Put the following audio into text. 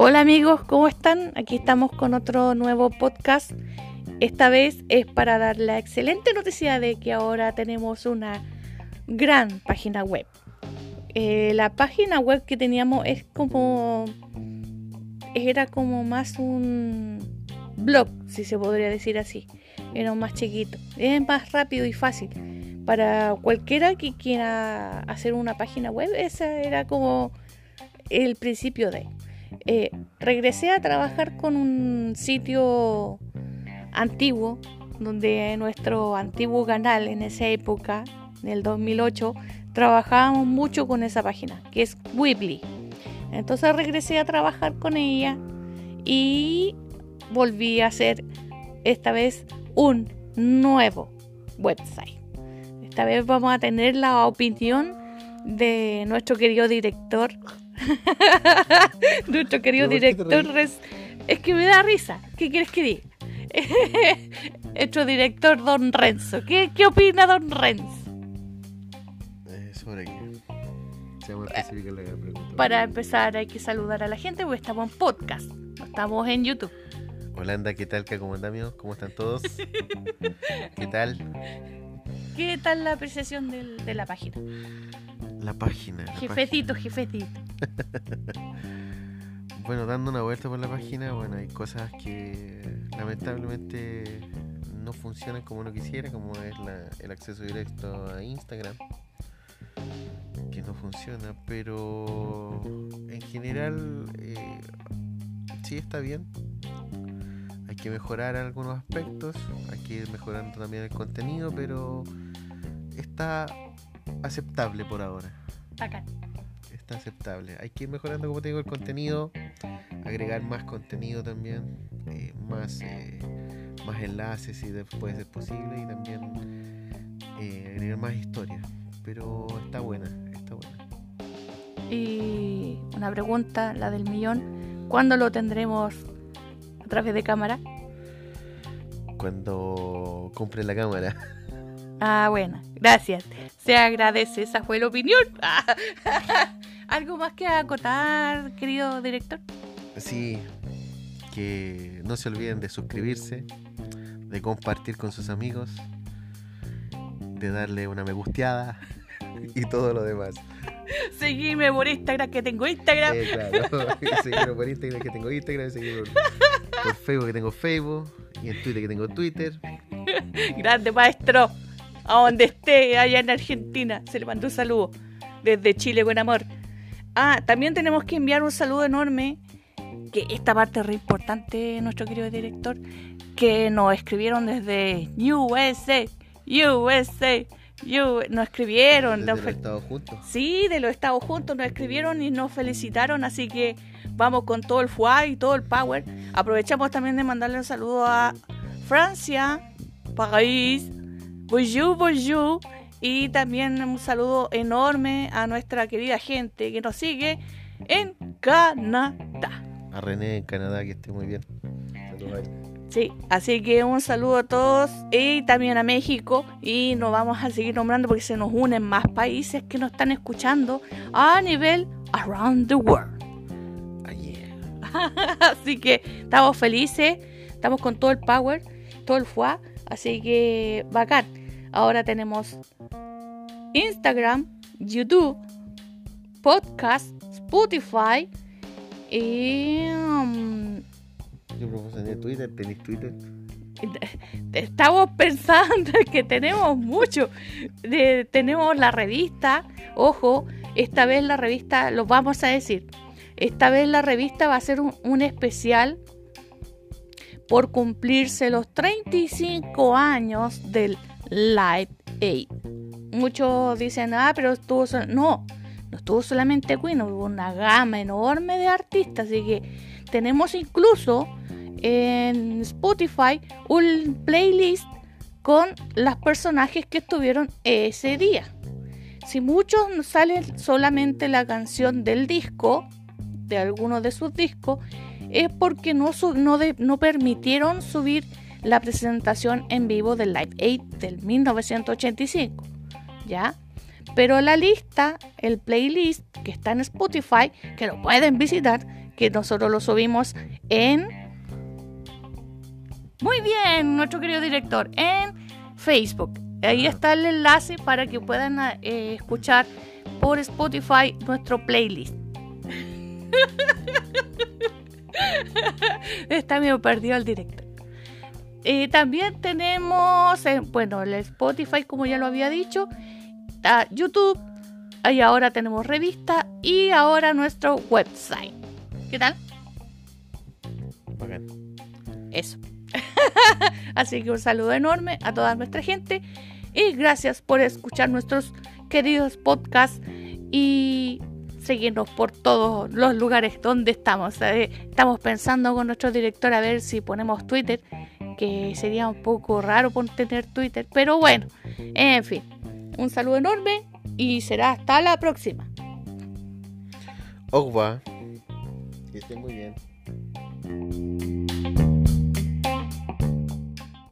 Hola amigos, ¿cómo están? Aquí estamos con otro nuevo podcast. Esta vez es para dar la excelente noticia de que ahora tenemos una gran página web. Eh, la página web que teníamos es como era como más un blog, si se podría decir así. Era más chiquito. Es más rápido y fácil. Para cualquiera que quiera hacer una página web, esa era como el principio de. Eh, regresé a trabajar con un sitio antiguo, donde nuestro antiguo canal en esa época, en el 2008, trabajábamos mucho con esa página, que es Weebly. Entonces regresé a trabajar con ella y volví a hacer esta vez un nuevo website. Esta vez vamos a tener la opinión de nuestro querido director. nuestro querido director. Es que me da risa. ¿Qué quieres que diga? nuestro director Don Renzo. ¿Qué, qué opina Don Renzo? Eh, sobre qué. Para empezar hay que saludar a la gente porque estamos en podcast, no estamos en YouTube. Holanda, ¿qué tal? ¿Cómo están amigos? ¿Cómo están todos? ¿Qué tal? ¿Qué tal la apreciación de la página? La página. jefecito, jefecito. bueno, dando una vuelta por la página, bueno, hay cosas que lamentablemente no funcionan como uno quisiera, como es el acceso directo a Instagram que no funciona, pero en general eh, sí está bien. Hay que mejorar algunos aspectos, hay que ir mejorando también el contenido, pero está aceptable por ahora. Está aceptable. Hay que ir mejorando, como te digo, el contenido, agregar más contenido también, eh, más, eh, más enlaces si puede ser posible y también agregar más historia. Pero está buena, y una pregunta, la del millón, ¿cuándo lo tendremos a través de cámara? Cuando compre la cámara. Ah, bueno, gracias. Se agradece, esa fue la opinión. ¿Algo más que acotar, querido director? Sí, que no se olviden de suscribirse, de compartir con sus amigos, de darle una me gusteada y todo lo demás. Seguime por Instagram que tengo Instagram. Eh, claro. seguime por Instagram que tengo Instagram. Seguime por, Facebook que tengo Facebook. Y en Twitter que tengo Twitter. Grande maestro. A donde esté, allá en Argentina. Se le mandó un saludo. Desde Chile con amor. Ah, también tenemos que enviar un saludo enorme. Que esta parte es re importante, nuestro querido director. Que nos escribieron desde USA. USA. Yo, nos escribieron. De los Estados Juntos. Sí, de los Estados Juntos nos escribieron y nos felicitaron, así que vamos con todo el fuá y todo el power. Aprovechamos también de mandarle un saludo a Francia, París, bonjour, bonjour. Y también un saludo enorme a nuestra querida gente que nos sigue en Canadá. A René en Canadá, que esté muy bien. Saludos Sí, así que un saludo a todos y también a México y nos vamos a seguir nombrando porque se nos unen más países que nos están escuchando a nivel around the world. Ah, así que estamos felices, estamos con todo el power, todo el fuá, así que bacán. Ahora tenemos Instagram, YouTube, podcast, Spotify y... Um, yo ¿tenéis Twitter? Estamos pensando que tenemos mucho. tenemos la revista, ojo, esta vez la revista, lo vamos a decir, esta vez la revista va a ser un, especial por cumplirse los 35 años del Live Aid. Muchos dicen, ah, pero estuvo... No, no estuvo solamente Queen, hubo una gama enorme de artistas, así que tenemos incluso en Spotify un playlist con los personajes que estuvieron ese día. Si muchos salen solamente la canción del disco, de alguno de sus discos, es porque no, no, no permitieron subir la presentación en vivo del Live 8 del 1985. ¿Ya? Pero la lista, el playlist que está en Spotify, que lo pueden visitar, que nosotros lo subimos en... Muy bien, nuestro querido director, en Facebook. Ahí está el enlace para que puedan eh, escuchar por Spotify nuestro playlist. Está medio perdido el director. Eh, también tenemos, eh, bueno, el Spotify, como ya lo había dicho, YouTube, y ahora tenemos revista y ahora nuestro website. ¿Qué tal? Eso. Así que un saludo enorme a toda nuestra gente y gracias por escuchar nuestros queridos podcasts y seguirnos por todos los lugares donde estamos. Eh, estamos pensando con nuestro director a ver si ponemos Twitter, que sería un poco raro por tener Twitter, pero bueno, en fin, un saludo enorme y será hasta la próxima. Ogba, que esté muy bien.